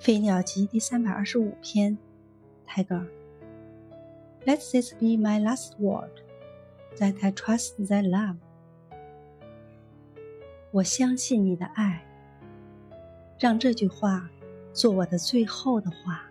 《飞鸟集》第三百二十五篇，泰戈尔。Let this be my last word, that I trust thy love。我相信你的爱，让这句话做我的最后的话。